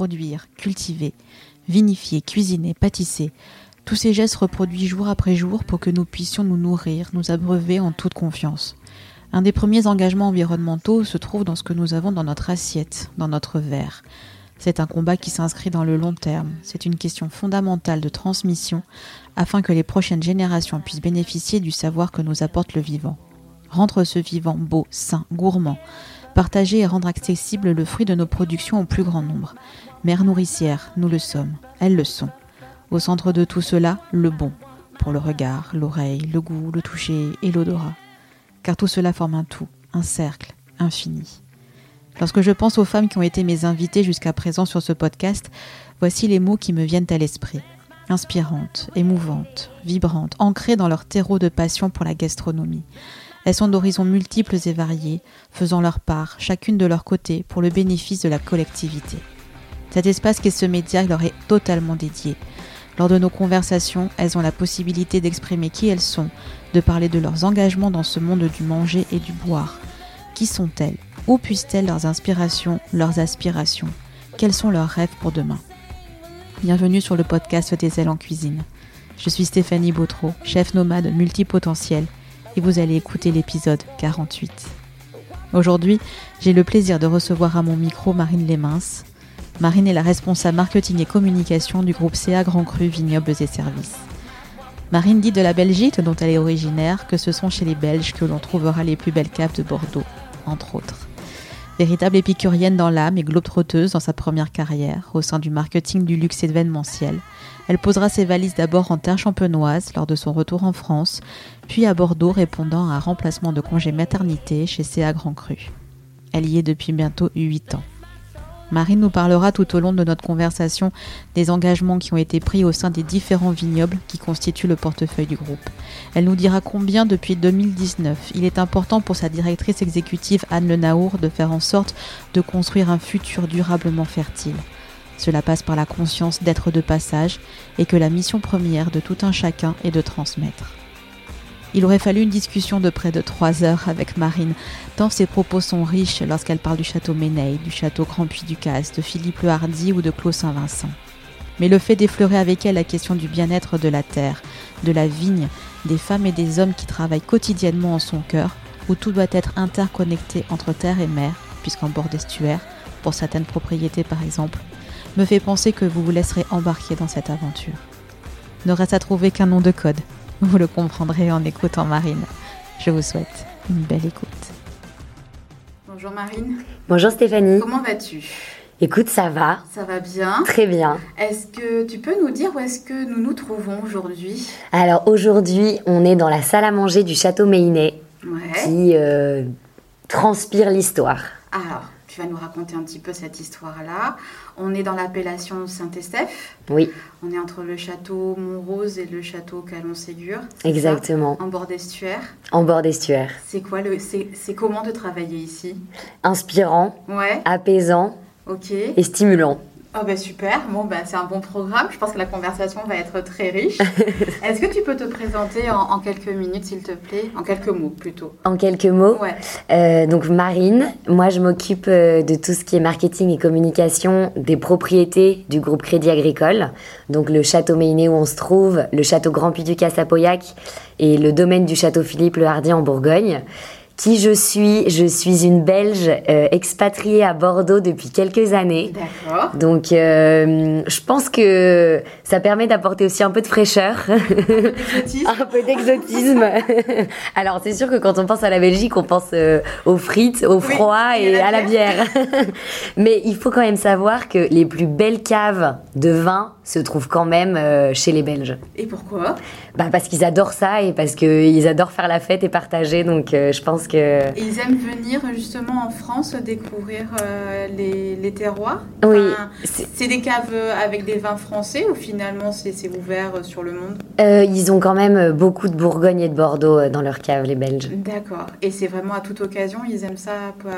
produire, cultiver, vinifier, cuisiner, pâtisser. Tous ces gestes reproduits jour après jour pour que nous puissions nous nourrir, nous abreuver en toute confiance. Un des premiers engagements environnementaux se trouve dans ce que nous avons dans notre assiette, dans notre verre. C'est un combat qui s'inscrit dans le long terme. C'est une question fondamentale de transmission afin que les prochaines générations puissent bénéficier du savoir que nous apporte le vivant. Rendre ce vivant beau, sain, gourmand, partager et rendre accessible le fruit de nos productions au plus grand nombre. Mère nourricière, nous le sommes, elles le sont. Au centre de tout cela, le bon, pour le regard, l'oreille, le goût, le toucher et l'odorat car tout cela forme un tout, un cercle infini. Lorsque je pense aux femmes qui ont été mes invitées jusqu'à présent sur ce podcast, voici les mots qui me viennent à l'esprit. Inspirantes, émouvantes, vibrantes, ancrées dans leur terreau de passion pour la gastronomie. Elles sont d'horizons multiples et variés, faisant leur part, chacune de leur côté, pour le bénéfice de la collectivité. Cet espace qu'est ce média leur est totalement dédié. Lors de nos conversations, elles ont la possibilité d'exprimer qui elles sont, de parler de leurs engagements dans ce monde du manger et du boire. Qui sont-elles? Où puissent-elles leurs inspirations, leurs aspirations? Quels sont leurs rêves pour demain? Bienvenue sur le podcast des ailes en cuisine. Je suis Stéphanie Bautreau, chef nomade multipotentiel, et vous allez écouter l'épisode 48. Aujourd'hui, j'ai le plaisir de recevoir à mon micro Marine Lémins. Marine est la responsable marketing et communication du groupe CA Grand Cru Vignobles et Services. Marine dit de la Belgique, dont elle est originaire, que ce sont chez les Belges que l'on trouvera les plus belles caves de Bordeaux, entre autres. Véritable épicurienne dans l'âme et globe-trotteuse dans sa première carrière, au sein du marketing du luxe événementiel, elle posera ses valises d'abord en terre champenoise lors de son retour en France, puis à Bordeaux répondant à un remplacement de congé maternité chez CA Grand Cru. Elle y est depuis bientôt 8 ans. Marine nous parlera tout au long de notre conversation des engagements qui ont été pris au sein des différents vignobles qui constituent le portefeuille du groupe. Elle nous dira combien depuis 2019 il est important pour sa directrice exécutive Anne Le Naour de faire en sorte de construire un futur durablement fertile. Cela passe par la conscience d'être de passage et que la mission première de tout un chacun est de transmettre. Il aurait fallu une discussion de près de trois heures avec Marine, tant ses propos sont riches lorsqu'elle parle du château Méneil, du château Grand Puy du de Philippe le Hardy ou de Clos Saint-Vincent. Mais le fait d'effleurer avec elle la question du bien-être de la terre, de la vigne, des femmes et des hommes qui travaillent quotidiennement en son cœur, où tout doit être interconnecté entre terre et mer, puisqu'en bord d'estuaire, pour certaines propriétés par exemple, me fait penser que vous vous laisserez embarquer dans cette aventure. Ne reste à trouver qu'un nom de code, vous le comprendrez en écoutant Marine. Je vous souhaite une belle écoute. Bonjour Marine. Bonjour Stéphanie. Comment vas-tu? Écoute, ça va. Ça va bien? Très bien. Est-ce que tu peux nous dire où est-ce que nous nous trouvons aujourd'hui? Alors aujourd'hui, on est dans la salle à manger du château Méinet ouais. qui euh, transpire l'histoire. Alors, tu vas nous raconter un petit peu cette histoire-là. On est dans l'appellation Saint-Estèphe. Oui. On est entre le château Montrose et le château Calon-Ségur. Exactement. en bord d'estuaire. En bord d'estuaire. C'est quoi le, c'est comment de travailler ici? Inspirant. Ouais. Apaisant. Ok. Et stimulant. Oh bah super, bon bah c'est un bon programme, je pense que la conversation va être très riche. Est-ce que tu peux te présenter en, quelques minutes s'il te plaît? En quelques mots plutôt. En quelques mots? Ouais. Euh, donc Marine, moi je m'occupe euh, de tout ce qui est marketing et communication des propriétés du groupe Crédit Agricole. Donc le château Méiné où on se trouve, le château Grand Puy du Casse à Pauillac et le domaine du château Philippe le Hardy en Bourgogne qui je suis. Je suis une Belge euh, expatriée à Bordeaux depuis quelques années. D'accord. Donc, euh, je pense que ça permet d'apporter aussi un peu de fraîcheur. un peu d'exotisme. Alors, c'est sûr que quand on pense à la Belgique, on pense euh, aux frites, au froid et, à la bière. Mais il faut quand même savoir que les plus belles caves de vin se trouvent quand même chez les Belges. Et pourquoi? Bah Parce qu'ils adorent ça et parce qu'ils adorent faire la fête et partager. Donc, je pense ils aiment venir justement en France découvrir euh, les, terroirs Oui. c'est des caves avec des vins français ou finalement c'est ouvert sur le monde? Euh, Ils ont quand même beaucoup de Bourgogne et de Bordeaux euh, dans leurs caves, les Belges. D'accord. Et c'est vraiment à toute occasion Ils aiment ça,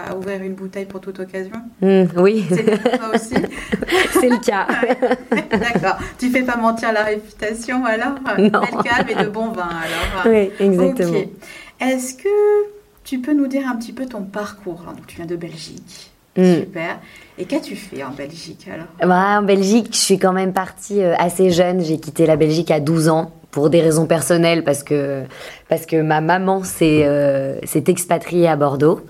à ouvrir une bouteille pour toute occasion? Mmh, Oui. C'est le aussi? C'est le cas. D'accord. Tu fais pas mentir la réputation alors? Non. Belle cave et de bons vins alors. Oui, exactement. Est-ce que tu peux nous dire un petit peu ton parcours Donc, tu viens de Belgique. Mm. Super. Et qu'as-tu fait en Belgique alors? Bah, En Belgique, je suis quand même partie euh, assez jeune. J'ai quitté la Belgique à 12 ans pour des raisons personnelles parce que, parce que ma maman s'est euh, expatriée à Bordeaux.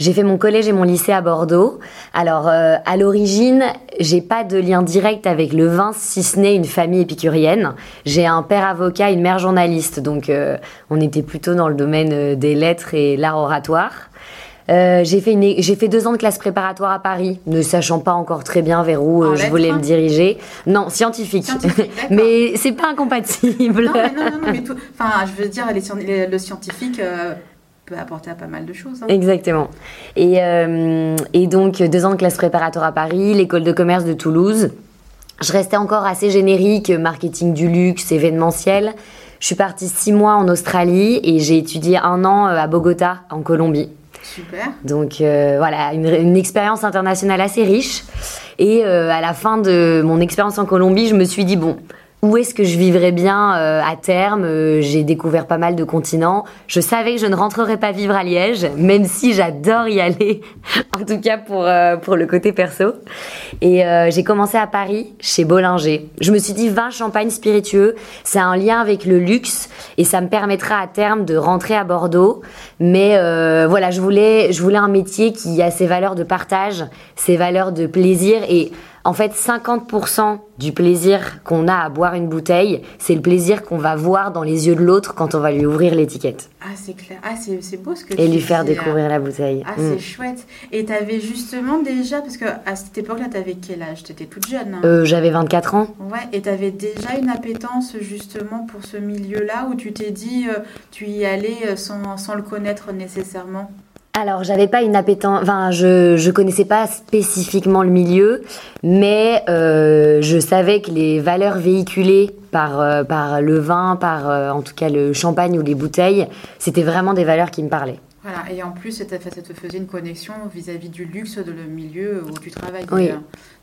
J'ai fait mon collège et mon lycée à Bordeaux. Alors, euh, à l'origine, j'ai pas de lien direct avec le vin, si ce n'est une famille épicurienne. J'ai un père avocat, une mère journaliste, donc euh, on était plutôt dans le domaine des lettres et l'art oratoire. Euh, j'ai fait, j'ai fait deux ans de classe préparatoire à Paris, ne sachant pas encore très bien vers où euh, je voulais me diriger. Non, scientifique. mais c'est pas incompatible. Non, mais non, non, mais tout... Enfin, je veux dire, le scientifique euh, peut apporter à pas mal de choses. Hein. Exactement. Et, et donc, deux ans de classe préparatoire à Paris, l'école de commerce de Toulouse. Je restais encore assez générique, marketing du luxe, événementiel. Je suis partie six mois en Australie et j'ai étudié un an à Bogota, en Colombie. Super. Donc euh, voilà, une, expérience internationale assez riche. Et euh, à la fin de mon expérience en Colombie, je me suis dit, bon, où est-ce que je vivrais bien euh, à terme euh, J'ai découvert pas mal de continents. Je savais que je ne rentrerais pas vivre à Liège, même si j'adore y aller, en tout cas pour, euh, pour le côté perso. Et j'ai commencé à Paris, chez Bollinger. Je me suis dit, vin, champagne spiritueux, c'est un lien avec le luxe et ça me permettra à terme de rentrer à Bordeaux. Mais voilà, je voulais, je voulais un métier qui a ses valeurs de partage, ses valeurs de plaisir et en fait, 50% du plaisir qu'on a à boire une bouteille, c'est le plaisir qu'on va voir dans les yeux de l'autre quand on va lui ouvrir l'étiquette. Ah, c'est clair. Ah, c'est beau ce que Et lui faire découvrir la bouteille. Ah, c'est mm. chouette. Et tu avais justement déjà, parce qu'à cette époque-là, tu avais quel âge? Tu étais toute jeune. Hein euh, J'avais 24 ans. Ouais, et tu avais déjà une appétence justement pour ce milieu-là où tu t'es dit, euh, tu y allais euh, sans, sans le connaître nécessairement? Alors, j'avais pas une appétence, enfin, je, je connaissais pas spécifiquement le milieu, mais euh, je savais que les valeurs véhiculées par, euh, par le vin, par euh, en tout cas le champagne ou les bouteilles, c'était vraiment des valeurs qui me parlaient. Voilà, et en plus, ça te faisait une connexion vis-à-vis du luxe de le milieu où tu travailles. Oui.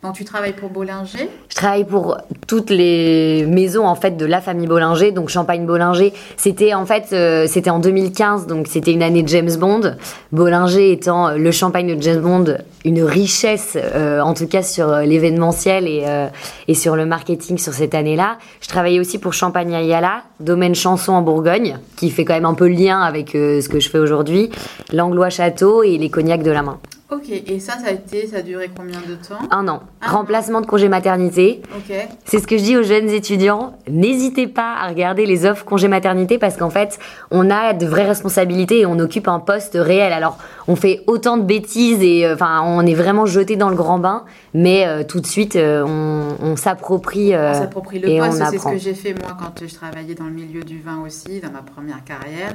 Donc tu travailles pour Bollinger Je travaille pour toutes les maisons en fait de la famille Bollinger, donc Champagne Bollinger. C'était en fait euh, c'était en 2015, donc c'était une année de James Bond. Bollinger étant le champagne de James Bond, une richesse euh, en tout cas sur l'événementiel et, euh, et sur le marketing sur cette année-là. Je travaillais aussi pour Champagne Ayala, domaine chanson en Bourgogne, qui fait quand même un peu le lien avec ce que je fais aujourd'hui, l'Anglois Château et les cognacs de la main. Ok, et ça, ça a été, ça a duré combien de temps Un an. Remplacement de congé maternité. Ok. C'est ce que je dis aux jeunes étudiants. N'hésitez pas à regarder les offres congé maternité parce qu'en fait, on a de vraies responsabilités et on occupe un poste réel. Alors, on fait autant de bêtises et euh, enfin, on est vraiment jeté dans le grand bain, mais euh, tout de suite, euh, on, s'approprie. on s'approprie le poste. C'est ce que j'ai fait moi quand je travaillais dans le milieu du vin aussi, dans ma première carrière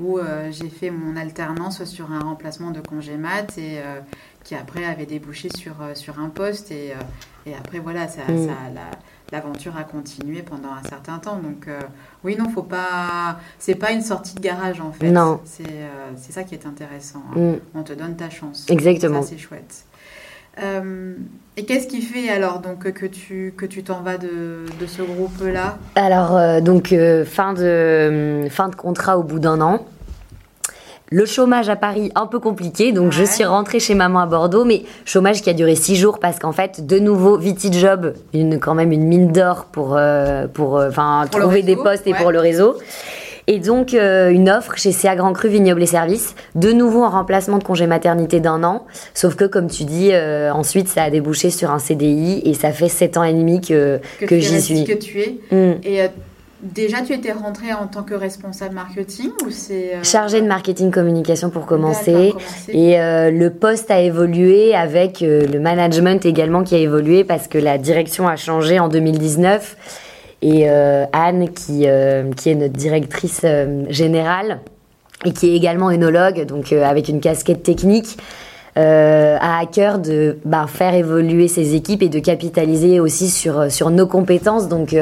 où euh, j'ai fait mon alternance sur un remplacement de congé mat et euh, qui après avait débouché sur, euh, sur un poste et, et après voilà ça, mm. l'aventure a continué pendant un certain temps donc oui non faut pas c'est pas une sortie de garage en fait non c'est ça qui est intéressant hein. mm. on te donne ta chance exactement c'est chouette et qu'est-ce qui fait alors donc que tu que tu t'en vas de, de ce groupe là Alors euh, donc euh, fin de fin de contrat au bout d'un an. Le chômage à Paris un peu compliqué, donc je suis rentrée chez maman à Bordeaux, mais chômage qui a duré six jours parce qu'en fait, de nouveau, Viti Job, une, quand même une mine d'or pour, euh, pour, enfin, trouver des postes et pour le réseau. Et donc, euh, une offre chez CA Grand Cru Vignoble et Services, de nouveau en remplacement de congé maternité d'un an. Sauf que, comme tu dis, euh, ensuite, ça a débouché sur un CDI et ça fait sept ans et demi que, que, j'y suis. Que tu es. Mm. Et euh, déjà, tu étais rentrée en tant que responsable marketing ou c'est Chargée de marketing communication pour commencer. Et le poste a évolué avec le management également qui a évolué parce que la direction a changé en 2019 et euh, Anne, qui, euh, qui est notre directrice euh, générale et qui est également œnologue, donc avec une casquette technique, a à cœur de bah, faire évoluer ses équipes et de capitaliser aussi sur, sur nos compétences. Donc,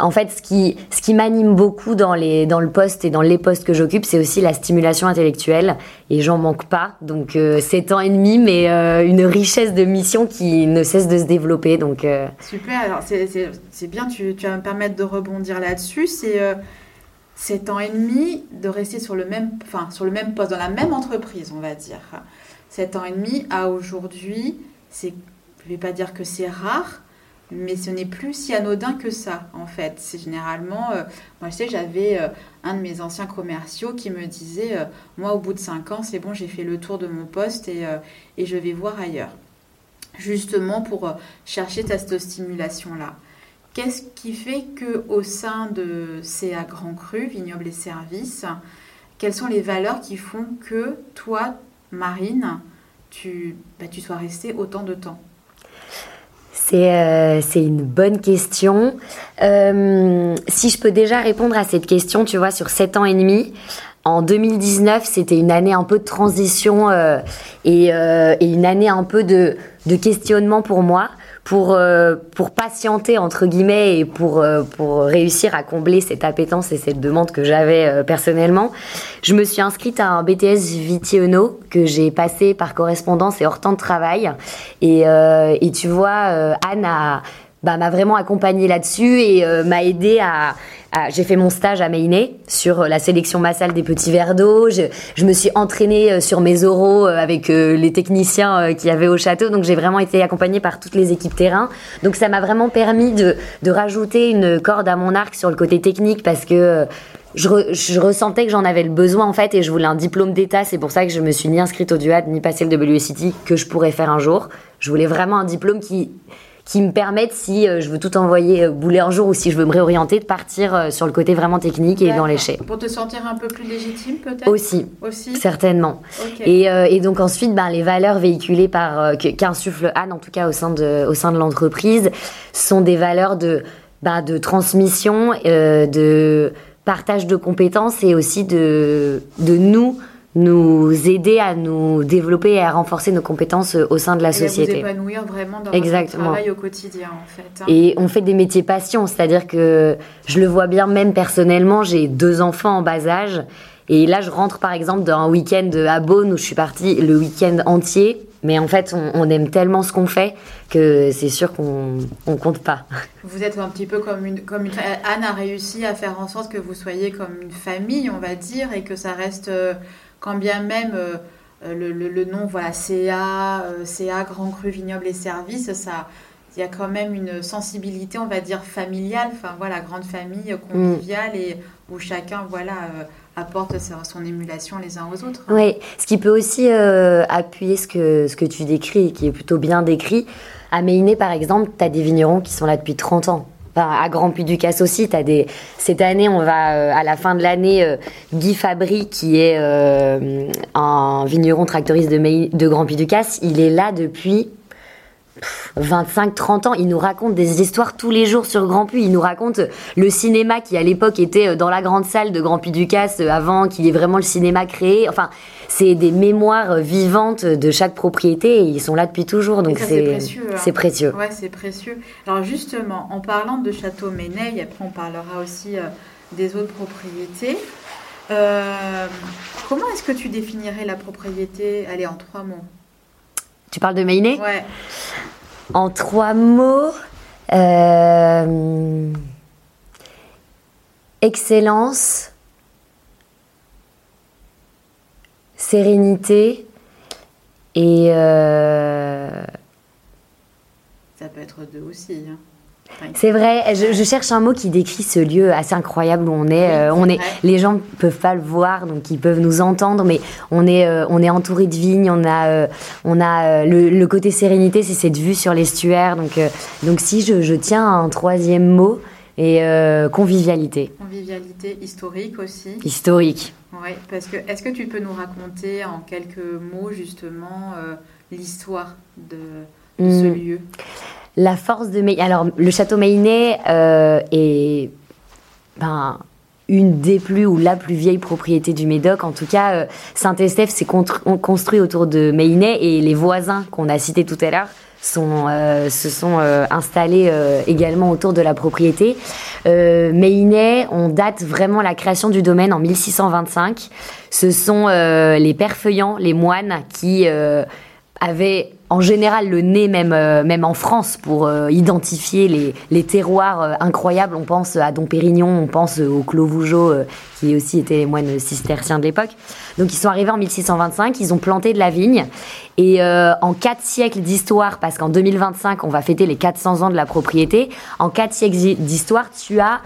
en fait, ce qui, ce qui m'anime beaucoup dans, les, dans le poste et dans les postes que j'occupe, c'est aussi la stimulation intellectuelle. Et j'en manque pas. Donc, euh, 7 ans et demi, mais euh, une richesse de mission qui ne cesse de se développer. Donc, euh, Super. Alors, c'est bien, tu, vas me permettre de rebondir là-dessus. C'est 7 euh, ans et demi de rester sur le, même, enfin, sur le même poste, dans la même entreprise, on va dire. 7 ans et demi à aujourd'hui, c'est, je vais pas dire que c'est rare, mais ce n'est plus si anodin que ça, en fait. C'est généralement, euh, moi je sais, j'avais euh, un de mes anciens commerciaux qui me disait, euh, moi au bout de 5 ans, c'est bon, j'ai fait le tour de mon poste et, je vais voir ailleurs. Justement pour chercher cette stimulation-là. Qu'est-ce qui fait que au sein de CA Grand Cru, Vignoble et Services, quelles sont les valeurs qui font que toi, Marine, tu, bah, tu sois restée autant de temps? Euh, c'est une bonne question. Euh, si je peux déjà répondre à cette question, tu vois, sur 7 ans et demi, en 2019, c'était une année un peu de transition euh, et, et, une année un peu de, de questionnement pour moi pour, euh, pour patienter, entre guillemets, et pour, euh, pour réussir à combler cette appétence et cette demande que j'avais euh, personnellement, je me suis inscrite à un BTS Vitiono que j'ai passé par correspondance et hors temps de travail. Et, et tu vois, Anne a bah, m'a vraiment accompagnée là-dessus et m'a aidé à, j'ai fait mon stage à Mainé sur la sélection massale des petits verres d'eau. Je, me suis entraînée euh, sur mes oraux euh, avec euh, les techniciens qui avaient au château. Donc j'ai vraiment été accompagnée par toutes les équipes terrain. Donc ça m'a vraiment permis de, rajouter une corde à mon arc sur le côté technique parce que je, ressentais que j'en avais le besoin en fait et je voulais un diplôme d'état. C'est pour ça que je me suis ni inscrite au DUAD ni passé le WSCT que je pourrais faire un jour. Je voulais vraiment un diplôme qui qui me permettent, si euh, je veux tout envoyer euh, bouler un jour ou si je veux me réorienter, de partir euh, sur le côté vraiment technique et dans l'échec. Pour te sentir un peu plus légitime, peut-être? Aussi. Aussi? Certainement. Et, et, donc ensuite, ben, les valeurs véhiculées par qu'insuffle Anne, en tout cas au sein de, au sein de l'entreprise, sont des valeurs de, ben, de transmission, de partage de compétences et aussi de, de nous nous aider à nous développer et à renforcer nos compétences euh, au sein de la société. Vous épanouir vraiment dans Exactement. votre travail au quotidien en fait. Hein. Et on fait des métiers passion, c'est-à-dire que je le vois bien même personnellement, j'ai deux enfants en bas âge et là je rentre par exemple d'un week-end à Beaune où je suis partie le week-end entier. Mais en fait, on, aime tellement ce qu'on fait que c'est sûr qu'on on compte pas. Vous êtes un petit peu comme une, comme une... Anne a réussi à faire en sorte que vous soyez comme une famille, on va dire, et que ça reste euh, quand bien même euh, euh, le, nom, voilà, CA, euh, Grand Cru, Vignoble et Services, ça, il y a quand même une sensibilité, on va dire, familiale, enfin voilà, grande famille, conviviale, et où chacun, voilà, apporte son émulation les uns aux autres. Oui, ce qui peut aussi appuyer ce que, ce que tu décris, qui est plutôt bien décrit. À Méiné, par exemple, tu as des vignerons qui sont là depuis 30 ans à Grand Puy du Casse aussi. Cette année, on va euh, à la fin de l'année, euh, Guy Fabry, qui est euh, un vigneron tractoriste de, de Grand Puy du Casse, il est là depuis 25-30 ans, il nous raconte des histoires tous les jours sur Grand Puy. Il nous raconte le cinéma qui à l'époque était dans la grande salle de Grand Puy du Casse avant qu'il y ait vraiment le cinéma créé. Enfin, c'est des mémoires vivantes de chaque propriété et ils sont là depuis toujours. Donc c'est précieux. Hein. C'est précieux. Ouais, c'est précieux. Alors justement, en parlant de Château Méneil, après on parlera aussi euh, des autres propriétés. Euh, comment est-ce que tu définirais la propriété? Allez, en trois mots. Tu parles de Méiné Ouais. En trois mots, euh, excellence, sérénité et... Euh, Ça peut être deux aussi. Hein. C'est vrai, je, cherche un mot qui décrit ce lieu assez incroyable où on est. Euh, on est, les gens peuvent pas le voir, donc ils peuvent nous entendre, mais on est, euh, on est entouré de vignes. On a, on a le, côté sérénité, c'est cette vue sur l'estuaire. Donc, donc si je, je, tiens un troisième mot et convivialité. Convivialité historique aussi. Historique. Oui, parce que est-ce que tu peux nous raconter en quelques mots justement euh, l'histoire de, ce hmm. lieu? La force de Meillet. Alors, le château Meillet euh, est ben, une des plus ou la plus vieille propriété du Médoc. En tout cas, euh, Saint-Estèphe s'est construit autour de Meillet et les voisins qu'on a cités tout à l'heure sont, euh, se sont euh, installés également autour de la propriété. Euh, on date vraiment la création du domaine en 1625. Ce sont les pères feuillants, les moines, qui avaient en général le nez même euh, même en France pour euh, identifier les, les terroirs euh, incroyables. On pense à Dom Pérignon, on pense au Clos Vougeot qui aussi étaient les moines cisterciens de l'époque. Donc ils sont arrivés en 1625, ils ont planté de la vigne et en quatre siècles d'histoire, parce qu'en 2025 on va fêter les 400 ans de la propriété, en quatre siècles d'histoire tu as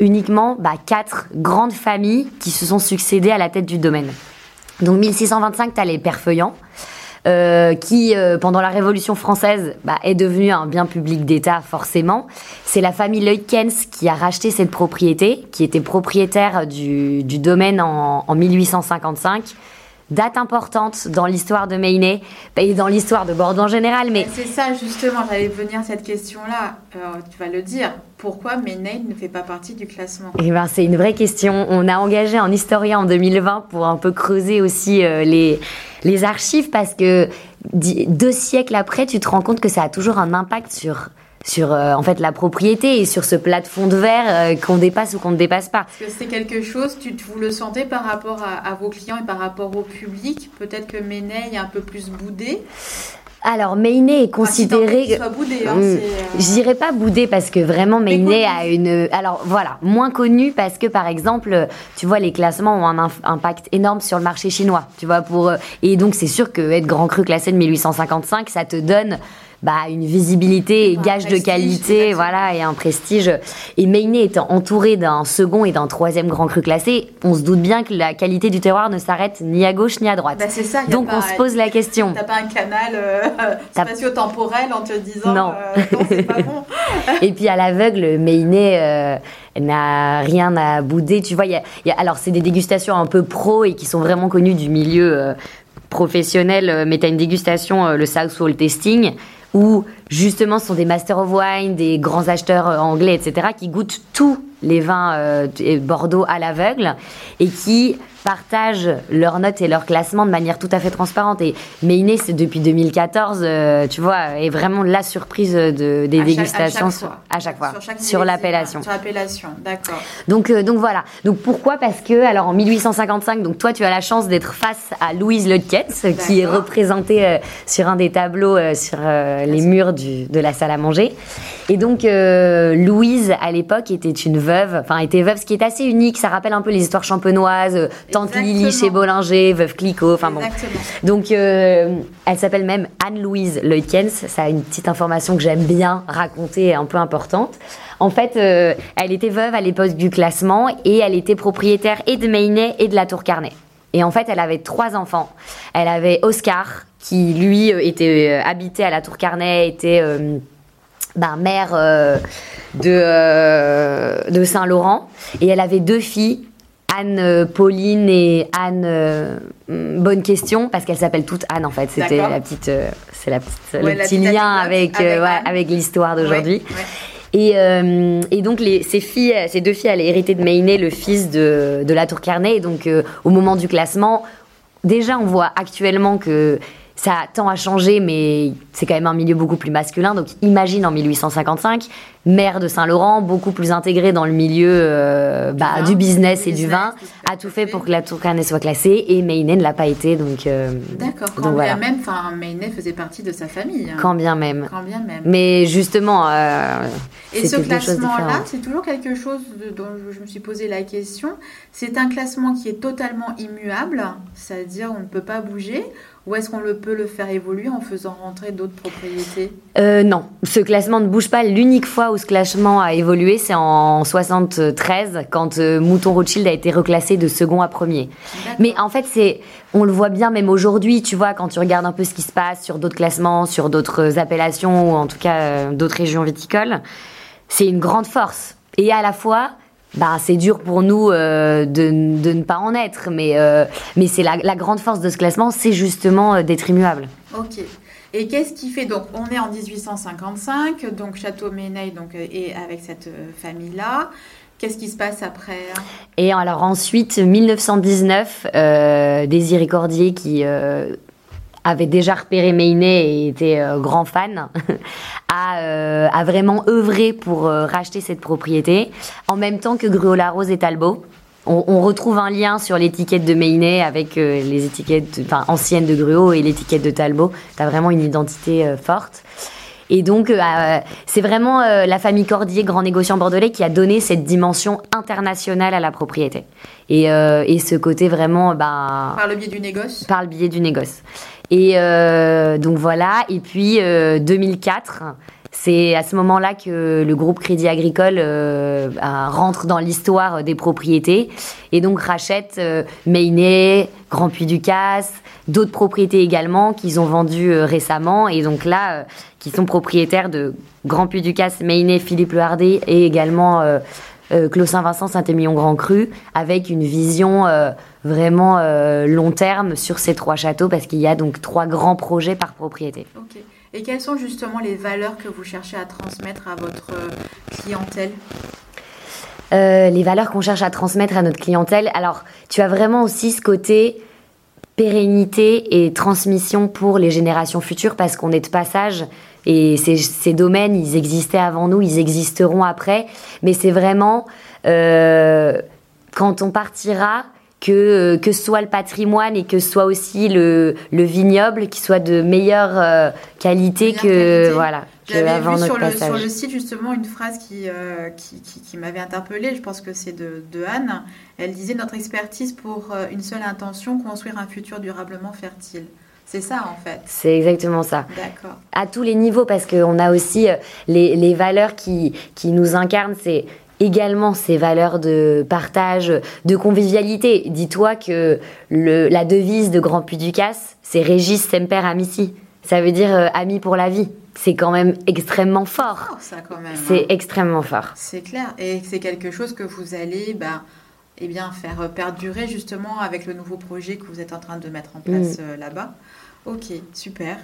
uniquement bah, quatre grandes familles qui se sont succédées à la tête du domaine. Donc 1625, tu as les Perfeuillants, euh, qui, euh, pendant la Révolution française, bah, est devenu un bien public d'État, forcément. C'est la famille Leukens qui a racheté cette propriété, qui était propriétaire du, du domaine en, en 1855 date importante dans l'histoire de Maine et dans l'histoire de Bordeaux en général. Mais c'est ça justement, j'allais venir cette question-là. Euh, tu vas le dire. Pourquoi Maine ne fait pas partie du classement? Eh ben, c'est une vraie question. On a engagé un historien en 2020 pour un peu creuser aussi euh, les les archives parce que deux siècles après, tu te rends compte que ça a toujours un impact sur sur euh, en fait la propriété et sur ce plafond de verre euh, qu'on dépasse ou qu'on ne dépasse pas. Est-ce que c'est quelque chose, tu, vous le sentez par rapport à, vos clients et par rapport au public? Peut-être que Ménet est un peu plus boudé alors, Meiné est considéré. Enfin, boudé, hein, hmm. euh, Je dirais pas boudé parce que vraiment Meiné a une. Alors voilà, moins connu parce que par exemple, tu vois, les classements ont un impact énorme sur le marché chinois. Tu vois, pour et donc c'est sûr que être grand cru classé de 1855, ça te donne bah, une visibilité et gage de qualité, voilà, et un prestige. Et Maine étant entouré d'un second et d'un troisième grand cru classé, on se doute bien que la qualité du terroir ne s'arrête ni à gauche ni à droite. Bah, ça, Donc on se pose la question. T'as pas un canal euh, spatio-temporel en te disant non, euh, non c'est pas bon. et puis à l'aveugle, Maine euh, n'a rien à bouder. Tu vois, y y a, alors c'est des dégustations un peu pro et qui sont vraiment connues du milieu professionnel, mais tu as une dégustation, le Southwall Tasting, où justement ce sont des Master of Wine, des grands acheteurs euh, anglais, etc., qui goûtent tous les vins euh, Bordeaux à l'aveugle et qui partagent leurs notes et leurs classements de manière tout à fait transparente. Et c'est depuis 2014, euh, tu vois, est vraiment la surprise de, des dégustations à chaque fois, sur, l'appellation. Sur l'appellation, d'accord. Donc, euh, donc voilà. Donc pourquoi? Parce que, alors en 1855, donc toi, tu as la chance d'être face à Louise Leutkens, qui est représentée sur un des tableaux sur les murs du, de la salle à manger. Et donc Louise, à l'époque, était une veuve, enfin était veuve, ce qui est assez unique. Ça rappelle un peu les histoires champenoises Tante Lily chez Bollinger, Veuve Clicquot, enfin bon. Donc, euh, elle s'appelle même Anne-Louise Leukens. Ça a une petite information que j'aime bien raconter, un peu importante. En fait, euh, elle était veuve à l'époque du classement et elle était propriétaire et de Maynay et de la Tour Carnet. Et en fait, elle avait trois enfants. Elle avait Oscar, qui lui euh, était habité à la Tour Carnet, était ben, mère de, de Saint-Laurent. Et elle avait deux filles, Anne, euh, Pauline et Anne. Euh, mm, bonne question parce qu'elles s'appellent toutes Anne en fait. C'était la petite, euh, c'est la petite, le petit lien avec avec, l'histoire d'aujourd'hui. Et, et, donc les, ces filles, ces deux filles, allaient hériter de Mayne, le fils de, de la Tour Carnet. Et donc au moment du classement, déjà on voit actuellement que ça tend à changer, mais c'est quand même un milieu beaucoup plus masculin. Donc imagine en 1855, maire de Saint-Laurent, beaucoup plus intégré dans le milieu euh, bah, du, business et du vin, a tout fait pour que la Tour Carnet soit classée et Mayne ne l'a pas été. Donc, euh, D'accord, quand bien même, enfin, faisait partie de sa famille. Hein. Quand bien même. Quand bien même. Mais justement. Euh, et ce classement-là, c'est toujours quelque chose dont je me suis posé la question. C'est un classement qui est totalement immuable, c'est-à-dire on ne peut pas bouger ou est-ce qu'on le peut le faire évoluer en faisant rentrer d'autres propriétés euh, Non, ce classement ne bouge pas. L'unique fois où ce classement a évolué, c'est en 73, quand euh, Mouton Rothschild a été reclassé de second à premier. Mais en fait, c'est, on le voit bien même aujourd'hui, tu vois, quand tu regardes un peu ce qui se passe sur d'autres classements, sur d'autres appellations, ou en tout cas euh, d'autres régions viticoles, c'est une grande force. Et à la fois, bah, c'est dur pour nous euh, de, de, ne pas en être, mais, euh, mais c'est la, la, grande force de ce classement, c'est justement euh, d'être immuable. Ok. Et qu'est-ce qui fait donc on est en 1855, donc Château Méneil donc et avec cette famille-là. Qu'est-ce qui se passe après Et alors ensuite, 1919, Désiré Cordier qui avait déjà repéré Maynet et était euh, grand fan, a, euh, a, vraiment œuvré pour euh, racheter cette propriété, en même temps que Gruolarose et Talbot. on, retrouve un lien sur l'étiquette de Meinet avec les étiquettes anciennes de Gruau et l'étiquette de Talbot. Tu as vraiment une identité forte. Et donc, euh, c'est vraiment euh, la famille Cordier, grand négociant bordelais, qui a donné cette dimension internationale à la propriété. Et, euh, et ce côté vraiment... Bah, par le biais du négoce Par le biais du négoce. Et donc voilà, et puis 2004, c'est à ce moment-là que le groupe Crédit Agricole euh, rentre dans l'histoire des propriétés. Et donc rachète euh, Grand Puy du Casse, d'autres propriétés également qu'ils ont vendues euh, récemment. Et donc là, euh, qui sont propriétaires de Grand Puy du Casse, Philippe Le Hardy et également Clos Saint-Vincent, Saint-Émilion Grand Cru, avec une vision vraiment long terme sur ces trois châteaux parce qu'il y a donc trois grands projets par propriété. Et quelles sont justement les valeurs que vous cherchez à transmettre à votre euh, clientèle? Euh, Les valeurs qu'on cherche à transmettre à notre clientèle. Alors, tu as vraiment aussi ce côté pérennité et transmission pour les générations futures parce qu'on est de passage et ces, domaines, ils existaient avant nous, ils existeront après. Mais c'est vraiment euh, quand on partira, que, euh, que ce soit le patrimoine et que ce soit aussi le, le vignoble qui soit de meilleure euh, qualité que voilà avant vu sur le, sur le site justement une phrase euh, qui, qui, qui, m'avait interpellée, je pense que c'est de, de, Anne. Elle disait Notre expertise pour une seule intention, construire un futur durablement fertile. C'est ça en fait. C'est exactement ça. D'accord. À tous les niveaux, parce qu'on a aussi les, les valeurs qui, qui nous incarnent, c'est également ces valeurs de partage, de convivialité. Dis-toi que le, la devise de Grand Puy du Casse, c'est Régis Semper Amici. Ça veut dire euh, ami pour la vie. C'est quand même extrêmement fort. ça quand même. C'est hein. extrêmement fort. C'est clair. Et c'est quelque chose que vous allez bah, eh bien, faire perdurer justement avec le nouveau projet que vous êtes en train de mettre en place mm. euh, là-bas. Ok, super.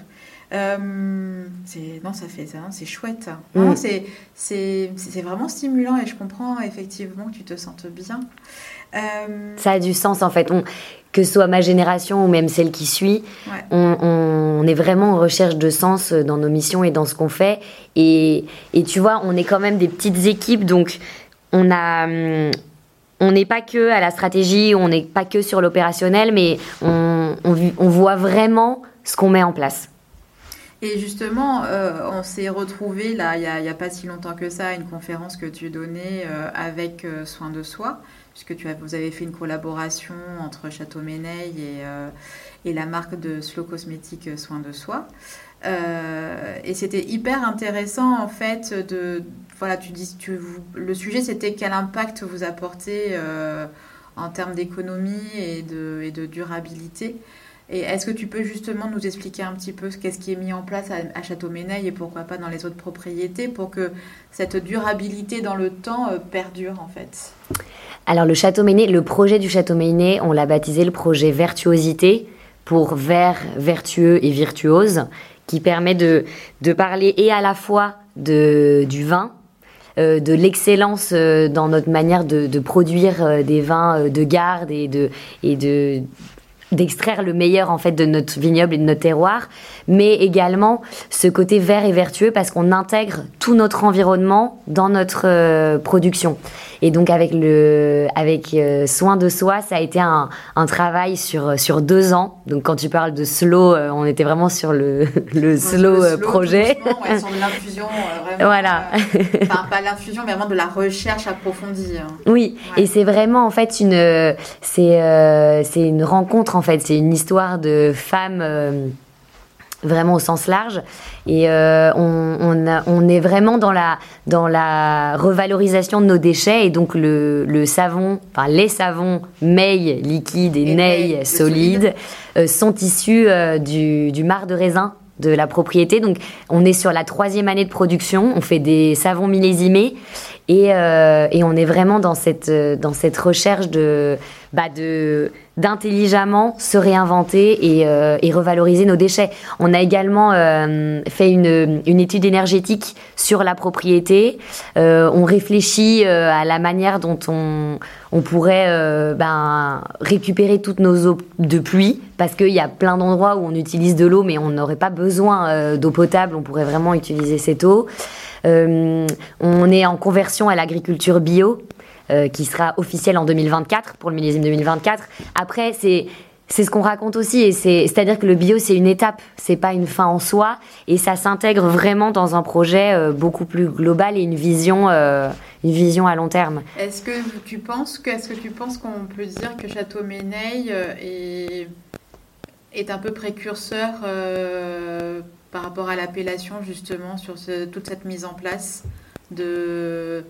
Euh, non, ça fait ça, c'est chouette. Mm. C'est vraiment stimulant et je comprends effectivement que tu te sentes bien. Euh, ça a du sens en fait. On, que ce soit ma génération ou même celle qui suit, on, on, est vraiment en recherche de sens dans nos missions et dans ce qu'on fait. Et, et, tu vois, on est quand même des petites équipes, donc on a. On n'est pas que à la stratégie, on n'est pas que sur l'opérationnel, mais on, voit vraiment ce qu'on met en place. Et justement, euh, on s'est retrouvé là, il n'y a, pas si longtemps que ça, à une conférence que tu donnais euh, avec euh, Soin de Soi, puisque tu as, vous avez fait une collaboration entre Château Méneil et, et la marque de Slow Cosmétique Soin de Soi. Et c'était hyper intéressant en fait de voilà tu dis tu, le sujet c'était quel impact vous apportez en termes d'économie et de, durabilité. Et est-ce que tu peux justement nous expliquer un petit peu ce qu'est-ce qui est mis en place à, Château-Méneil et pourquoi pas dans les autres propriétés pour que cette durabilité dans le temps euh, perdure en fait? Alors le Château Ménay, le projet du Château Ménay, on l'a baptisé le projet Vertuosité pour vert, vertueux et virtuose, qui permet de, parler et à la fois de, du vin, euh, de l'excellence euh, dans notre manière de, produire des vins de garde et de, et de d'extraire le meilleur en fait de notre vignoble et de notre terroir, mais également ce côté vert et vertueux parce qu'on intègre tout notre environnement dans notre euh, production. Et donc avec le avec euh, soin de soi, ça a été un, un, travail sur sur deux ans. Donc quand tu parles de slow, euh, on était vraiment sur le le slow, projet. Ouais, sur l'infusion. Voilà. enfin pas l'infusion, mais vraiment de la recherche approfondie. Hein. Oui, et c'est vraiment en fait une c'est c'est une rencontre en fait, c'est une histoire de femmes vraiment au sens large. Et euh, on, on, est vraiment dans la, dans la revalorisation de nos déchets. Et donc, le, le savon, enfin, les savons Meille liquide et, Neil solide, euh, sont issus euh, du, du marc de raisin de la propriété. Donc, on est sur la troisième année de production. On fait des savons millésimés et, et on est vraiment dans cette, dans cette recherche de, bah de d'intelligemment se réinventer et, euh, et, revaloriser nos déchets. On a également euh, fait une, une, étude énergétique sur la propriété. Euh, on réfléchit euh, à la manière dont on, on pourrait euh, ben, récupérer toutes nos eaux de pluie, parce qu'il y a plein d'endroits où on utilise de l'eau, mais on n'aurait pas besoin d'eau potable, on pourrait vraiment utiliser cette eau. on est en conversion à l'agriculture bio. qui sera officiel en 2024 pour le millésime 2024. Après, c'est c'est ce qu'on raconte aussi, et c'est, c'est-à-dire que le bio c'est une étape, c'est pas une fin en soi, et ça s'intègre vraiment dans un projet euh, beaucoup plus global et une vision, euh, une vision à long terme. Est-ce que tu penses est-ce que tu penses qu'on peut dire que Château Méneil euh, est un peu précurseur par rapport à l'appellation justement sur toute cette mise en place de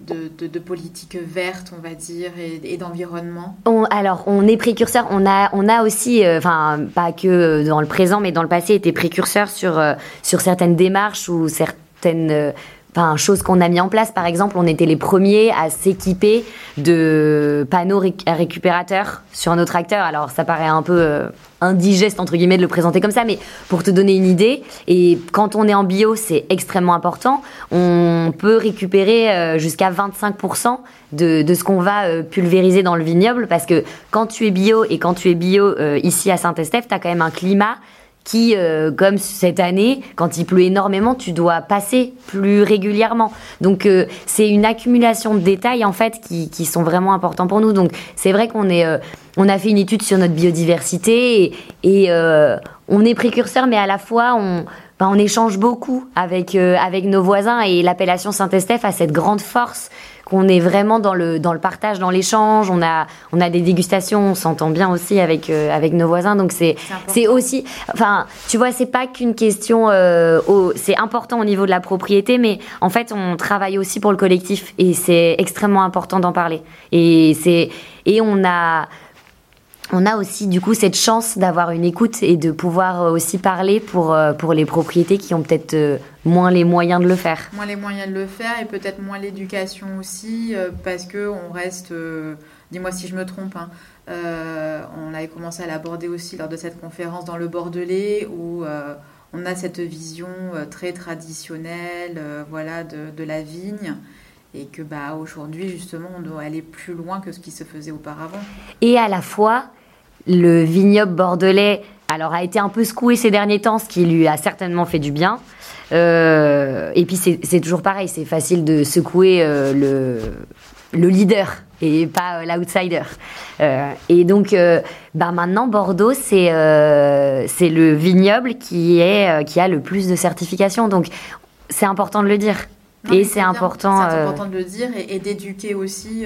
de, politique verte, on va dire, et, d'environnement Alors, on est précurseur. On a, on a aussi, euh, enfin, pas que dans le présent, mais dans le passé, été précurseur sur, euh, sur certaines démarches ou certaines euh, enfin, chose qu'on a mis en place. Par exemple, on était les premiers à s'équiper de panneaux récupérateurs sur nos tracteurs. Alors, ça paraît un peu euh, indigeste, entre guillemets, de le présenter comme ça, mais pour te donner une idée, et quand on est en bio, c'est extrêmement important, on peut récupérer euh, jusqu'à 25% de, de, ce qu'on va euh, pulvériser dans le vignoble, parce que quand tu es bio et quand tu es bio ici à Saint-Estèphe, tu as quand même un climat qui, euh, comme cette année, quand il pleut énormément, tu dois passer plus régulièrement. Donc euh, c'est une accumulation de détails en fait qui, qui, sont vraiment importants pour nous. Donc c'est vrai qu'on est, euh, on a fait une étude sur notre biodiversité et, et on est précurseur, mais à la fois on ben, on échange beaucoup avec avec nos voisins et l'appellation Saint-Estèphe a cette grande force qu'on est vraiment dans le dans le partage, dans l'échange. On a on a des dégustations, on s'entend bien aussi avec euh, avec nos voisins. Donc c'est c'est aussi, enfin, tu vois, c'est pas qu'une question. Euh, c'est important au niveau de la propriété, mais en fait, on travaille aussi pour le collectif et c'est extrêmement important d'en parler. Et c'est et on a on a aussi du coup cette chance d'avoir une écoute et de pouvoir euh, aussi parler pour, euh, pour les propriétés qui ont peut-être euh, moins les moyens de le faire. Moins les moyens de le faire et peut-être moins l'éducation aussi parce que on reste, dis-moi si je me trompe, hein, on avait commencé à l'aborder aussi lors de cette conférence dans le Bordelais où on a cette vision très traditionnelle voilà, de, de la vigne et que bah, aujourd'hui justement on doit aller plus loin que ce qui se faisait auparavant. Et à la fois, le vignoble bordelais alors a été un peu secoué ces derniers temps, ce qui lui a certainement fait du bien. Euh, et puis c'est toujours pareil, c'est facile de secouer euh, le, le leader et pas euh, l'outsider. et donc, bah maintenant, Bordeaux, c'est le vignoble qui, est, qui a le plus de certifications. Donc, c'est important de le dire et c'est important. Important de le dire et, d'éduquer aussi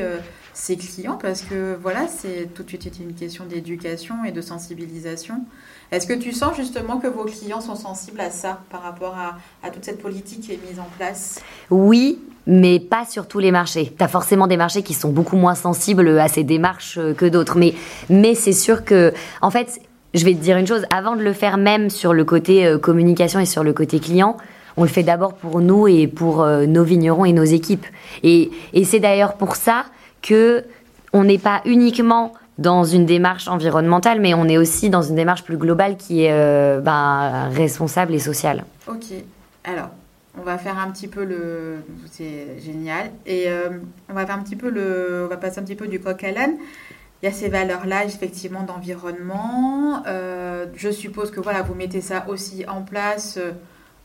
ses clients parce que voilà, c'est tout de suite une question d'éducation et de sensibilisation. Est-ce que tu sens justement que vos clients sont sensibles à ça par rapport à, toute cette politique qui est mise en place? Oui, mais pas sur tous les marchés. Tu as forcément des marchés qui sont beaucoup moins sensibles à ces démarches euh, que d'autres. Mais, mais c'est sûr que, en fait, je vais te dire une chose, avant de le faire même sur le côté communication et sur le côté client, on le fait d'abord pour nous et pour euh, nos vignerons et nos équipes. Et, c'est d'ailleurs pour ça que on n'est pas uniquement dans une démarche environnementale, mais on est aussi dans une démarche plus globale qui est euh, ben, responsable et sociale. Ok. Alors, on va faire un petit peu le. C'est génial. Et euh, on va faire un petit peu le. On va passer un petit peu du coq à l'âne. Il y a ces valeurs-là, effectivement, d'environnement. je suppose que voilà, vous mettez ça aussi en place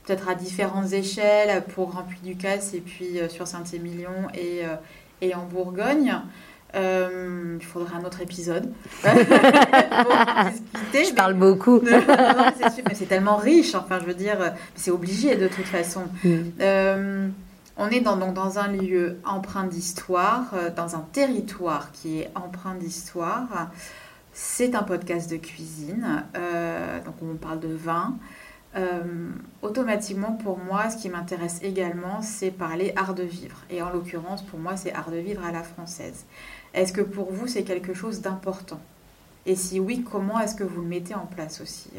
peut-être à différentes échelles pour Grand Puy du Casse et puis euh, sur Saint-Émilion et, euh, et, en Bourgogne. Euh, il faudrait un autre épisode. je parle beaucoup. c'est tellement riche, enfin je veux dire, c'est obligé de toute façon. Mm. on est dans, donc dans un lieu empreint d'histoire, dans un territoire qui est empreint d'histoire. C'est un podcast de cuisine, donc on parle de vin. Euh, automatiquement, pour moi, ce qui m'intéresse également, c'est parler art de vivre. Et en l'occurrence, pour moi, c'est art de vivre à la française. Est-ce que pour vous, c'est quelque chose d'important? Et si oui, comment est-ce que vous le mettez en place aussi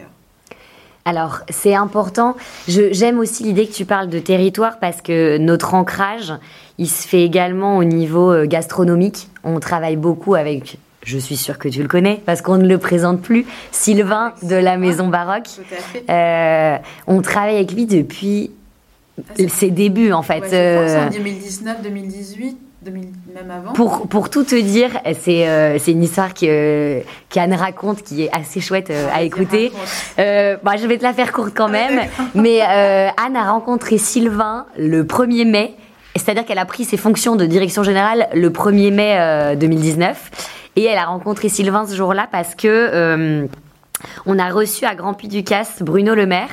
alors, c'est important. J'aime aussi l'idée que tu parles de territoire parce que notre ancrage, il se fait également au niveau euh, gastronomique. On travaille beaucoup avec je suis sûre que tu le connais parce qu'on ne le présente plus, Sylvain de la Maison Baroque. Euh, on travaille avec lui depuis ah, ses débues en fait. Ouais, 2019, 2018. même avant. Pour, pour tout te dire, c'est euh, une histoire que, qu'Anne raconte qui est assez chouette euh, à écouter. Bah, je vais te la faire courte quand même. mais Anne a rencontré Sylvain le 1er mai C'est-à-dire qu'elle a pris ses fonctions de direction générale le 1er mai 2019 et elle a rencontré Sylvain ce jour-là parce que on a reçu à Grand Puy du Casse Bruno Le Maire.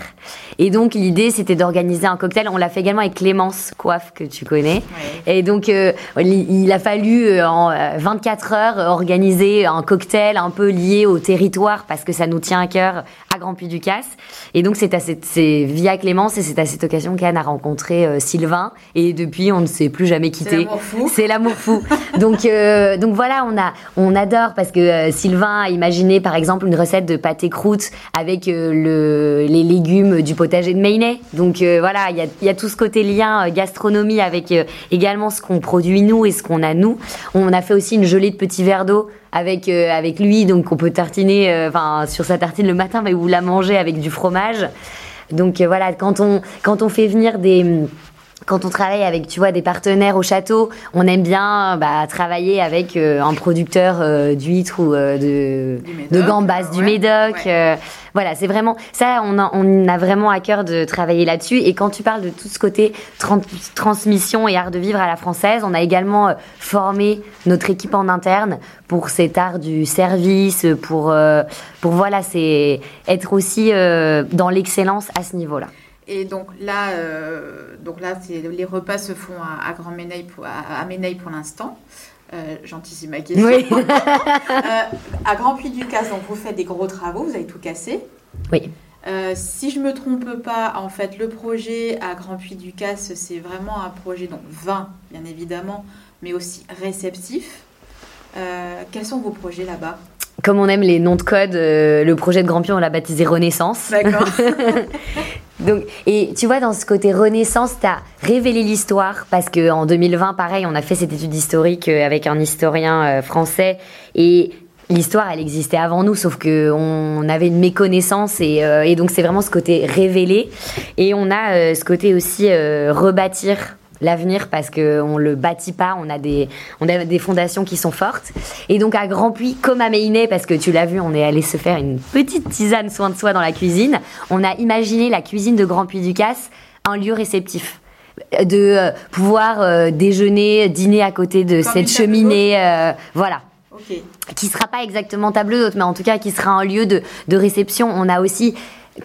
Et donc l'idée c'était d'organiser un cocktail. On l'a fait également avec Clémence Coiffe que tu connais. Et donc euh, il a fallu euh, en 24 euh, heures organiser un cocktail un peu lié au territoire parce que ça nous tient à cœur à Grand Puy du Casse. Et donc c'est c'est via Clémence et c'est à cette occasion qu'Anne a rencontré Sylvain et depuis on ne s'est plus jamais quitté. C'est l'amour fou. donc donc voilà, on a on adore parce que Sylvain a imaginé par exemple une recette de pâté croûte avec le, les légumes du potager de Maynet. Donc euh, voilà, il y a, y a, tout ce côté lien euh, gastronomie avec euh, également ce qu'on produit nous et ce qu'on a nous. On a fait aussi une gelée de petits verres d'eau avec avec lui, donc on peut tartiner, enfin sur sa tartine le matin, mais vous la manger avec du fromage. Donc voilà, quand on quand on fait venir des quand on travaille avec, tu vois, des partenaires au château, on aime bien bah, travailler avec euh, un producteur euh, d'huîtres ou euh, de, de gambas du Médoc. voilà, c'est vraiment ça. On a, on a vraiment à cœur de travailler là-dessus. Et quand tu parles de tout ce côté transmission et art de vivre à la française, on a également formé notre équipe en interne pour cet art du service, pour pour voilà, c'est être aussi dans l'excellence à ce niveau-là. Et donc là, euh, donc là les repas se font à, Grand Méneil pour, à, pour l'instant. Euh, J'anticipe ma question. Oui. Euh, à Grand Puy du Casse, donc vous faites des gros travaux, vous avez tout cassé. Oui. Euh, si je me trompe pas, en fait, le projet à Grand Puy du Casse, c'est vraiment un projet donc vin, bien évidemment, mais aussi réceptif. quels sont vos projets là-bas? Comme on aime les noms de code, le projet de Grand Puy, on l'a baptisé Renaissance. D'accord. Donc, et tu vois, dans ce côté renaissance, tu as révélé l'histoire parce que en 2020, pareil, on a fait cette étude historique euh, avec un historien euh, français et l'histoire, elle existait avant nous, sauf que on avait une méconnaissance euh, et donc c'est vraiment ce côté révélé. Et on a ce côté aussi rebâtir l'avenir parce que on le bâtit pas, on a des on a des fondations qui sont fortes. Et donc à Grand Puy, comme à Meinet, parce que tu l'as vu, on est allé se faire une petite tisane soin de soi dans la cuisine. On a imaginé la cuisine de Grand Puy du Casse un lieu réceptif de euh, pouvoir euh, déjeuner, dîner à côté de cette cheminée, euh, voilà. Okay. Qui sera pas exactement table d'hôte, mais en tout cas qui sera un lieu de, de réception. On a aussi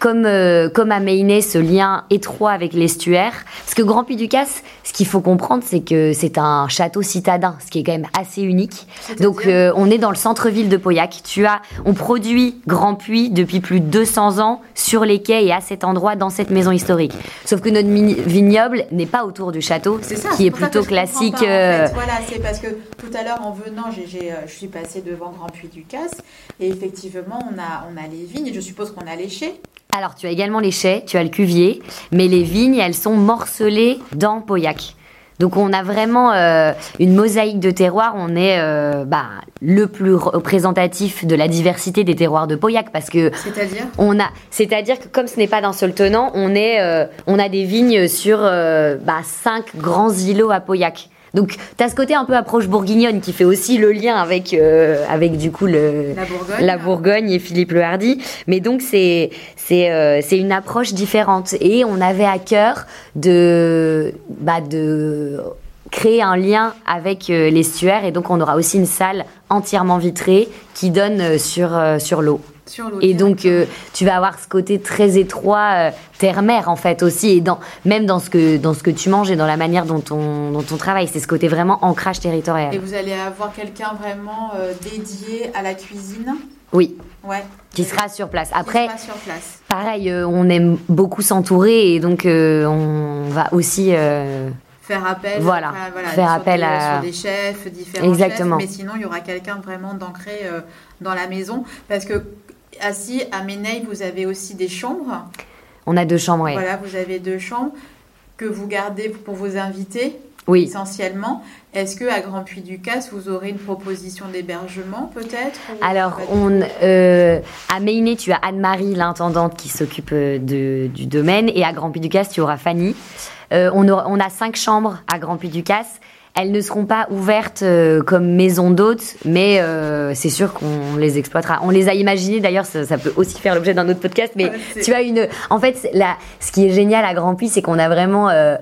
comme, euh, comme à Meinet, ce lien étroit avec l'estuaire. Parce que Grand Puy du Casse, ce qu'il faut comprendre, c'est que c'est un château citadin, ce qui est quand même assez unique. Donc, euh, on est dans le centre-ville de Pauillac. Tu as, on produit Grand Puy depuis plus de 200 ans sur les quais et à cet endroit, dans cette maison historique. Sauf que notre vignoble n'est pas autour du château, qui est plutôt classique. Euh, voilà, c'est parce que tout à l'heure, en venant, je suis passée devant Grand Puy du Casse, et effectivement, on a, on a les vignes, et je suppose qu'on a les chais. Alors, tu as également les chais, tu as le cuvier, mais les vignes, elles sont morcelées dans Pauillac. Donc on a vraiment euh, une mosaïque de terroirs. On est euh, bah, le plus représentatif de la diversité des terroirs de Pauillac parce que c'est-à-dire? on a, c'est-à-dire que comme ce n'est pas d'un seul tenant, on est, euh, on a des vignes sur bah, cinq grands îlots à Pauillac. Donc, tu as ce côté un peu approche bourguignonne qui fait aussi le lien avec, euh, avec du coup, le, la, Bourgogne. et Philippe Le Hardy. Mais donc, c'est c'est euh, c'est une approche différente. Et on avait à cœur de, bah, de créer un lien avec euh, l'estuaire. Et donc, on aura aussi une salle entièrement vitrée qui donne sur, sur l'eau. Et donc, euh, tu vas avoir ce côté très étroit, euh, terre-mer, en fait, aussi, et dans, même dans ce, que, dans ce que tu manges et dans la manière dont on, dont on travaille. C'est ce côté vraiment ancrage territorial. Et vous allez avoir quelqu'un vraiment euh, dédié à la cuisine? Oui. Ouais. Qui sera sur place. Après, sur place. pareil, on aime beaucoup s'entourer, et donc on va aussi faire appel, voilà, faire appel des, à des chefs, différents Exactement. chefs, mais sinon il y aura quelqu'un vraiment d'ancré dans la maison parce que assis à Méneil, vous avez aussi des chambres. On a deux chambres, oui. Voilà, vous avez deux chambres que vous gardez pour vos invités. Oui. Essentiellement. Est-ce que à Grand Puy du Casse, vous aurez une proposition d'hébergement peut-être Alors, on, euh, à Méiné, tu as Anne-Marie, l'intendante, qui s'occupe euh, du domaine, et à Grand Puy du Casse, tu auras Fanny. Euh, on, on, a cinq chambres à Grand Puy du Casse. Elles ne seront pas ouvertes euh, comme maison d'hôtes, mais euh, c'est sûr qu'on les exploitera. On les a imaginées, d'ailleurs, ça, peut aussi faire l'objet d'un autre podcast, mais tu as une... En fait, là, ce qui est génial à Grand Puy, c'est qu'on a vraiment... Euh,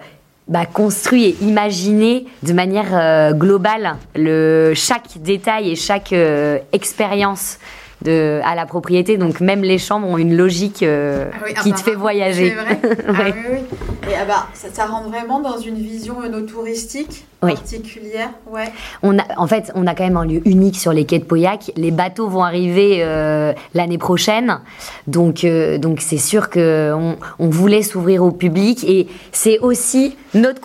bah, construit et imaginé de manière globale le, chaque détail et chaque expérience de, à la propriété. Donc même les chambres ont une logique euh, ah qui te fait voyager. Ah, oui, oui. Et ah bah, ça, ça, rentre vraiment dans une vision touristique particulière. Ouais. On a, en fait, on a quand même un lieu unique sur les quais de Pauillac. Les bateaux vont arriver euh, l'année prochaine, donc euh, donc c'est sûr que on, on voulait s'ouvrir au public et c'est aussi notre,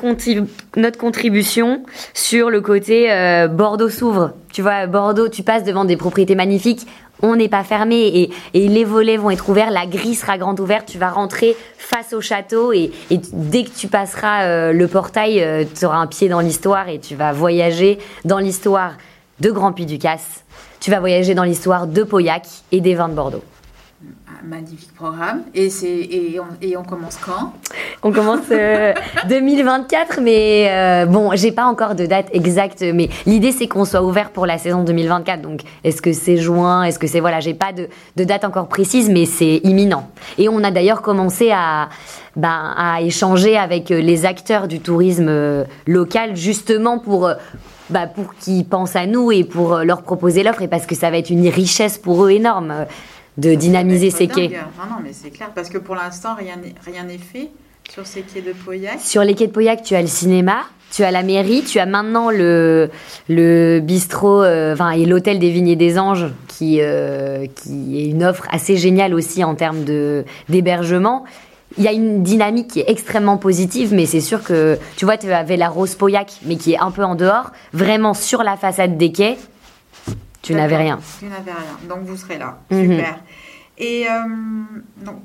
notre contribution sur le côté Bordeaux s'ouvre. Tu vois, Bordeaux, tu passes devant des propriétés magnifiques on n'est pas fermé et, les volets vont être ouverts, la grille sera grande ouverte, tu vas rentrer face au château et, dès que tu passeras euh, le portail, euh, tu auras un pied dans l'histoire et tu vas voyager dans l'histoire de Grand Puy du Casse, tu vas voyager dans l'histoire de Pauillac et des vins de Bordeaux magnifique programme. Et, c'est, et, on, et on commence quand? On commence 2024, euh, mais euh, bon, j'ai pas encore de date exacte. Mais l'idée, c'est qu'on soit ouvert pour la saison 2024. Donc, est-ce que c'est juin? Est-ce que c'est. Voilà, j'ai pas de, de, date encore précise, mais c'est imminent. Et on a d'ailleurs commencé à. Ben, à échanger avec les acteurs du tourisme local justement pour bah, pour qu'ils pensent à nous et pour leur proposer l'offre et parce que ça va être une richesse pour eux énorme de dynamiser ces quais. Non, non, mais c'est clair, parce que pour l'instant, rien n'est fait sur ces quais de Pauillac. Sur les quais de Pauillac, tu as le cinéma, tu as la mairie, tu as maintenant le, le bistrot euh, enfin, et l'hôtel des Vignes des Anges, qui, euh, qui est une offre assez géniale aussi en termes d'hébergement. Il y a une dynamique qui est extrêmement positive, mais c'est sûr que, tu vois, tu avais la Rose Pauillac, mais qui est un peu en dehors, vraiment sur la façade des quais, tu n'avais rien. Tu n'avais rien. Donc vous serez là. Mhm. Super. Et euh, donc,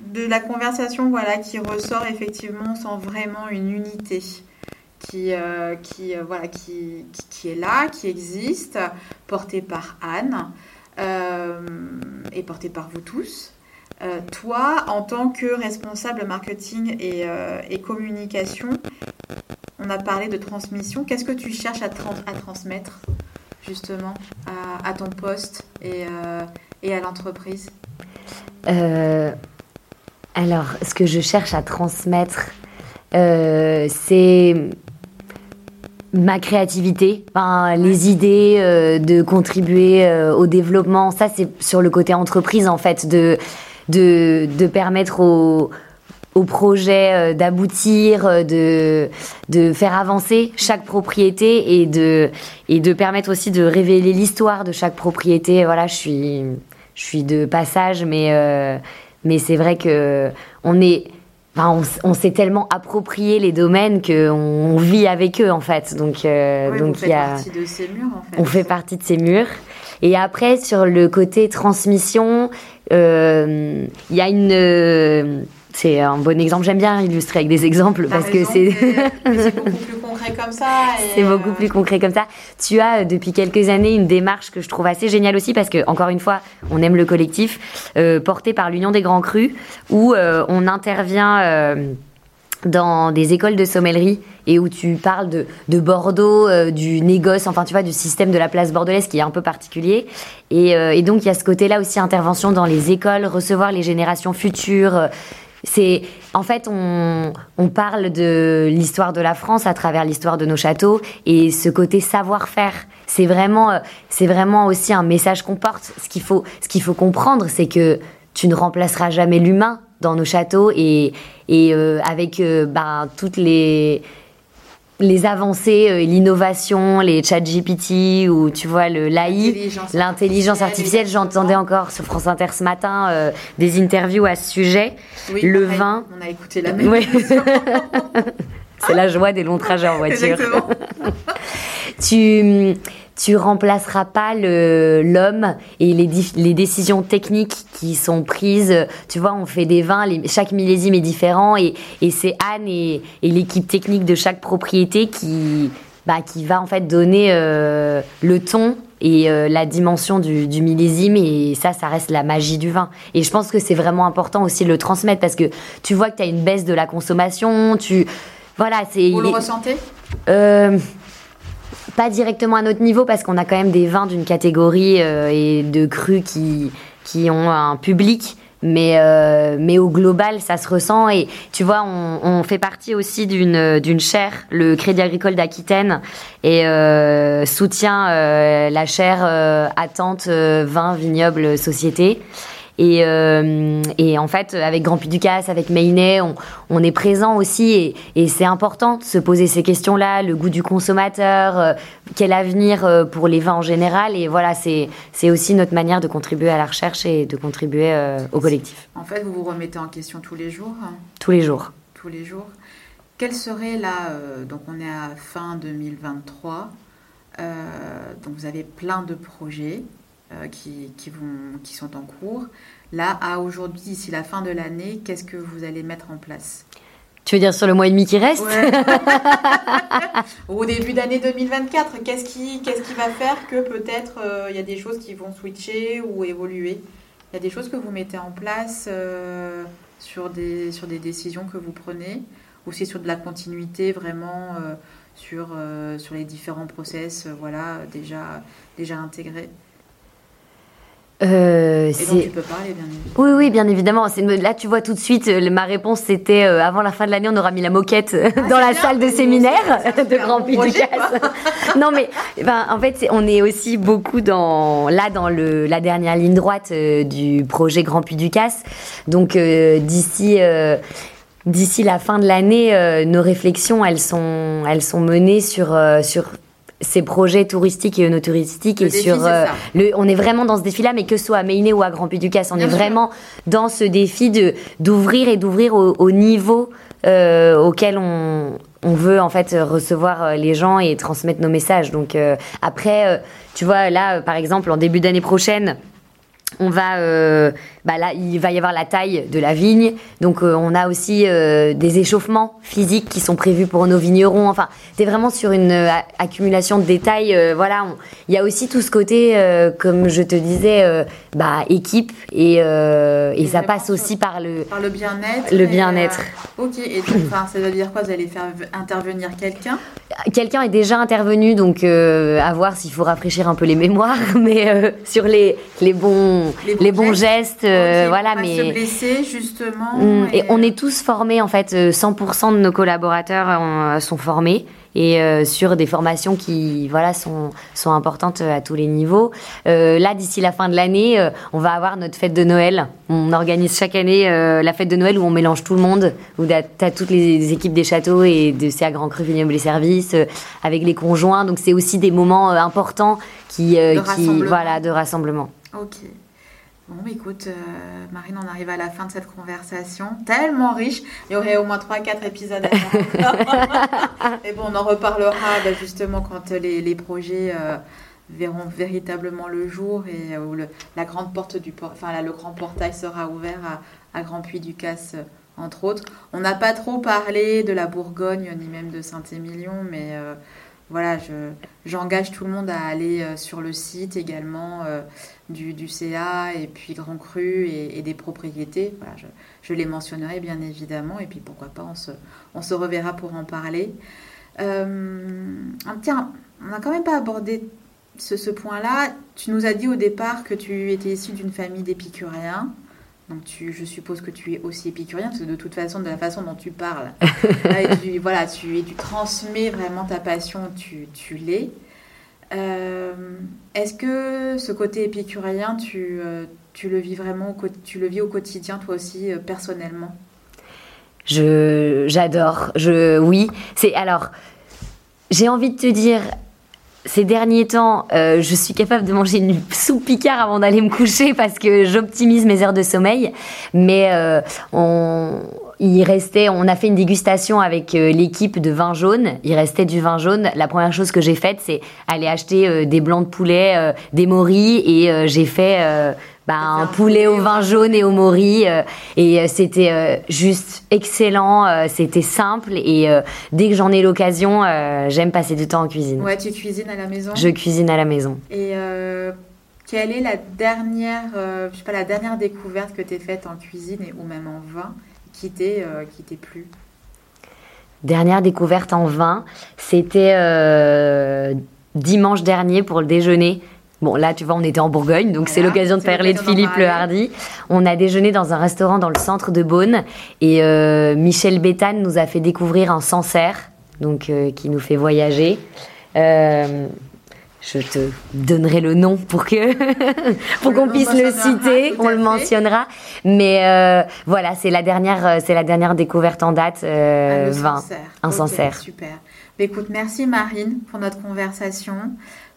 de la conversation voilà, qui ressort effectivement sans vraiment une unité qui, euh, qui, euh, voilà, qui, qui, est là, qui existe, portée par Anne et portée par vous tous. toi, en tant que responsable marketing et, communication, on a parlé de transmission. Qu'est-ce que tu cherches à, à transmettre justement à, ton poste et, euh, et à l'entreprise euh, Alors, ce que je cherche à transmettre, euh, c'est ma créativité, enfin, les idées, de contribuer au développement. Ça, c'est sur le côté entreprise, en fait, de, de, de permettre aux au projet euh, d'aboutir, euh, de, de faire avancer chaque propriété et de, et de permettre aussi de révéler l'histoire de chaque propriété. Voilà, je suis, je suis de passage, mais, euh, mais c'est vrai que on est. Enfin, on, s'est tellement approprié les domaines qu'on on vit avec eux en fait. Donc, donc il y a. Partie de ces murs, en fait. On fait partie de ces murs. Et après, sur le côté transmission, il y a une c'est un bon exemple. J'aime bien illustrer avec des exemples parce que c'est beaucoup plus concret comme ça. C'est beaucoup euh, plus concret comme ça. Tu as euh, depuis quelques années une démarche que je trouve assez géniale aussi parce que encore une fois, on aime le collectif euh, porté par l'Union des Grands Crus où on intervient. dans des écoles de sommellerie et où tu parles de, de Bordeaux, du négoce, enfin tu vois, du système de la place bordelaise qui est un peu particulier. Et, et donc il y a ce côté-là aussi, intervention dans les écoles, recevoir les générations futures, c'est en fait on, on parle de l'histoire de la France à travers l'histoire de nos châteaux et ce côté savoir-faire. C'est vraiment euh, c'est vraiment aussi un message qu'on porte. Ce qu'il faut ce qu'il faut comprendre, c'est que tu ne remplaceras jamais l'humain dans nos châteaux et, et euh, avec euh, ben, toutes les les avancées, euh, l'innovation, les chat GPT ou tu vois le l'AI, l'intelligence artificielle. J'entendais encore sur France Inter ce matin euh, des interviews à ce sujet. le vin. On a écouté la même. C'est la joie des longs trajets en voiture. tu tu remplaceras pas l'homme et les, les, décisions techniques qui sont prises. Tu vois, on fait des vins, chaque millésime est différent et, et c'est Anne et, et l'équipe technique de chaque propriété qui, bah, qui va en fait donner euh, le ton et euh, la dimension du, du, millésime et ça, ça reste la magie du vin. Et je pense que c'est vraiment important aussi de le transmettre parce que tu vois que tu as une baisse de la consommation, tu... Voilà, c'est... Vous le ressentez? Euh, pas directement à notre niveau parce qu'on a quand même des vins d'une catégorie euh, et de crus qui, qui ont un public. mais euh, mais au global ça se ressent. Et tu vois on, on fait partie aussi d'une d'une chaire le Crédit Agricole d'Aquitaine. Et euh, soutient euh, la chaire euh, attente euh, vin vignoble société et, euh, et en fait, avec Grand Puy du Casse, avec Maynet, on, on est présent aussi et, et c'est important de se poser ces questions-là, le goût du consommateur, euh, quel avenir euh, pour les vins en général. Et voilà, c'est aussi notre manière de contribuer à la recherche et de contribuer au collectif. En fait, vous vous remettez en question tous les jours. hein, Tous les jours. tous les jours. Quel serait là, euh, donc on est à fin 2023, euh, donc vous avez plein de projets qui, qui, vont, qui sont en cours. Là, à aujourd'hui, d'ici la fin de l'année, qu'est-ce que vous allez mettre en place? Tu veux dire sur le mois et demi qui reste? Ouais. Au début d'année 2024, qu'est-ce qui, qu'est-ce qui va faire que peut-être euh, il y a des choses qui vont switcher ou évoluer? Il y a des choses que vous mettez en place euh, sur, des, sur des décisions que vous prenez ou c'est sur de la continuité vraiment euh, sur, euh, sur les différents process euh, voilà, déjà, déjà intégrés? Euh, Et c'est- donc tu peux parler bien évidemment. Oui, oui, bien évidemment. Là, tu vois tout de suite, euh, ma réponse c'était euh, avant la fin de l'année, on aura mis la moquette euh, dans Ah, c'est la bien, salle de séminaire de Grand Puy du Casse. non, mais ben, en fait, on est aussi beaucoup dans là dans le la dernière ligne droite euh, du projet Grand Puy du Casse. Donc d'ici. D'ici la fin de l'année, euh, nos réflexions, elles sont, elles sont menées sur, euh, sur ces projets touristiques et œnotouristiques Le et défi, sur euh, le, on est vraiment dans ce défi-là, mais que ce soit à Méiné ou à Grand Puy du Casse, on Bien est sûr. vraiment dans ce défi de d'ouvrir et d'ouvrir au, au niveau euh, auquel on, on veut en fait recevoir euh, les gens et transmettre nos messages. Donc après, tu vois là, par exemple, en début d'année prochaine. On va, bah là, il va y avoir la taille de la vigne, donc euh, on a aussi euh, des échauffements physiques qui sont prévus pour nos vignerons. Enfin, c'est vraiment sur une euh, accumulation de détails. voilà, on- il y a aussi tout ce côté, comme je te disais, bah équipe et, ça passe aussi par le Par le bien-être. Le bien-être. ok, et donc, enfin, ça veut dire quoi? Vous allez faire intervenir quelqu'un? Quelqu'un est déjà intervenu, donc à voir s'il faut rafraîchir un peu les mémoires, mais sur les, les bons Les bons bons gestes. gestes, euh, voilà. pas Mais se blesser justement. Mm, et on est tous formés en fait, euh, 100% de nos collaborateurs euh, sont formés et euh, sur des formations qui voilà sont sont importantes euh, à tous les niveaux. Euh, là d'ici la fin de l'année, euh, on va avoir notre fête de Noël. On organise chaque année euh, la fête de Noël où on mélange tout le monde, où t'as toutes les équipes des châteaux et de CA Grand Cru Vignoble et Services euh, avec les conjoints. Donc c'est aussi des moments euh, importants qui euh, De qui voilà de rassemblement. Ok. Bon, bah, écoute, euh, Marine, on arrive à la fin de cette conversation, tellement riche. Il y aurait au moins 3-4 épisodes à faire. Et bon, on en reparlera bah, justement quand les, les projets euh, verront véritablement le jour et euh, où le, la grande porte du por- enfin là, le grand portail sera ouvert à, à Grand Puy du Casse, entre autres. On n'a pas trop parlé de la Bourgogne ni même de Saint-Émilion, mais euh, voilà, je, j'engage tout le monde à aller euh, sur le site également euh, du, du CA et puis Grand Cru et, des propriétés. Voilà, je, les mentionnerai bien évidemment et puis pourquoi pas, on se, on se reverra pour en parler. Euh, tiens, on n'a quand même pas abordé ce, ce point-là. Tu nous as dit au départ que tu étais issu d'une famille d'épicuriens. Donc tu, je suppose que tu es aussi épicurien, parce que de toute façon, de la façon dont tu parles, euh, tu, voilà, tu, tu transmets vraiment ta passion, tu, tu l'es. Euh, Est-ce que ce côté épicurien, tu, euh, tu le vis vraiment, tu le vis au quotidien, toi aussi, euh, personnellement? Je j'adore. Je oui, c'est alors j'ai envie de te dire ces derniers temps, euh, je suis capable de manger une soupe picard avant d'aller me coucher parce que j'optimise mes heures de sommeil. Mais euh, on, il restait, on a fait une dégustation avec euh, l'équipe de vin jaune. Il restait du vin jaune. La première chose que j'ai faite, c'est aller acheter euh, des blancs de poulet, des moris, et j'ai fait bah, un poulet au vin jaune et au mori. euh, et euh, c'était euh, juste excellent. euh, c'était simple. Et dès que j'en ai l'occasion, j'aime passer du temps en cuisine. Ouais, tu cuisines à la maison? Je cuisine à la maison. Et quelle est la dernière, je sais pas, la dernière découverte que tu as faite en cuisine et, ou même en vin qui t'est plu? Dernière découverte en vin, c'était dimanche dernier pour le déjeuner. Bon, là, tu vois, on était en Bourgogne, donc c'est l'occasion de parler de Philippe Le Hardy. On a déjeuné dans un restaurant dans le centre de Beaune et euh, Michel Béthane nous a fait découvrir un Sancerre, donc euh, qui nous fait voyager. Euh, je te donnerai le nom pour que pour qu'on puisse le citer, on le mentionnera. Mais voilà, c'est la dernière, c'est la dernière découverte en date, euh, ah, un Sancerre. Super. Bah, écoute, merci Marine pour notre conversation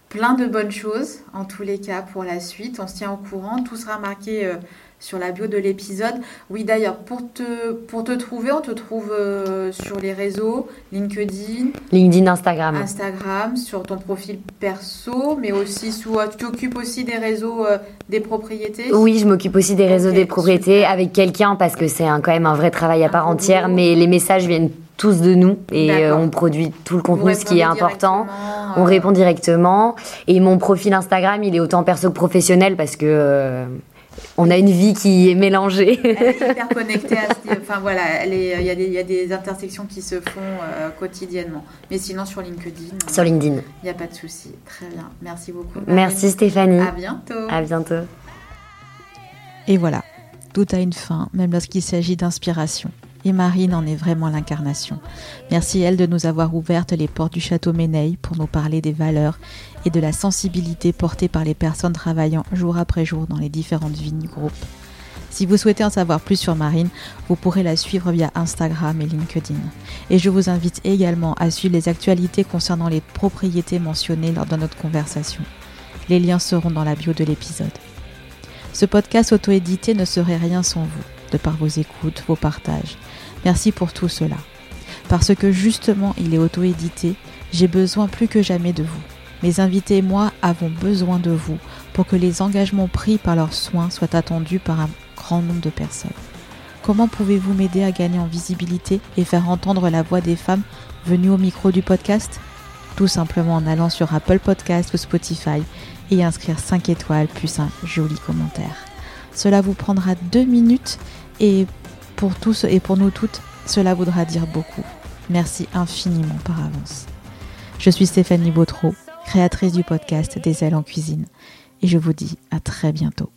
plein de bonnes choses, en tous les cas, pour la suite. On se tient au courant. Tout sera marqué euh, sur la bio de l'épisode. Oui, d'ailleurs, pour te, pour te trouver, on te trouve euh, sur les réseaux, LinkedIn. LinkedIn, Instagram. Instagram, sur ton profil perso, mais aussi sous... Euh, tu t'occupes aussi des réseaux des propriétés? Oui, je m'occupe aussi des réseaux des propriétés avec quelqu'un parce que c'est quand même un vrai travail à part entière, mais les messages viennent tous de nous et euh, on produit tout le contenu, ce qui est important. On euh, répond directement. Et mon profil Instagram, il est autant perso que professionnel parce que euh, on a une vie qui est mélangée. Elle est hyper connectée à Enfin voilà, il y, y, a des intersections qui se font quotidiennement. Mais sinon, sur LinkedIn. Sur LinkedIn. Il n'y a pas de souci. Très bien. Merci beaucoup. Merci Stéphanie. À bientôt. À bientôt. Et voilà. Tout a une fin, même lorsqu'il s'agit d'inspiration. Et Marine en est vraiment l'incarnation. Merci elle de nous avoir ouvertes les portes du château Méneil pour nous parler des valeurs et de la sensibilité portée par les personnes travaillant jour après jour dans les différentes vignes du groupe. Si vous souhaitez en savoir plus sur Marine, vous pourrez la suivre via Instagram et LinkedIn. Et je vous invite également à suivre les actualités concernant les propriétés mentionnées lors de notre conversation. Les liens seront dans la bio de l'épisode. Ce podcast auto-édité ne serait rien sans vous, de par vos écoutes, vos partages. Merci pour tout cela. Parce que justement il est auto-édité, j'ai besoin plus que jamais de vous. Mes invités et moi avons besoin de vous pour que les engagements pris par leurs soins soient attendus par un grand nombre de personnes. Comment pouvez-vous m'aider à gagner en visibilité et faire entendre la voix des femmes venues au micro du podcast? Tout simplement en allant sur Apple Podcast ou Spotify et inscrire 5 étoiles plus un joli commentaire. Cela vous prendra deux minutes et pour tous et pour nous toutes, cela voudra dire beaucoup. Merci infiniment par avance. Je suis Stéphanie Bautreau, créatrice du podcast Des ailes en cuisine, et je vous dis à très bientôt.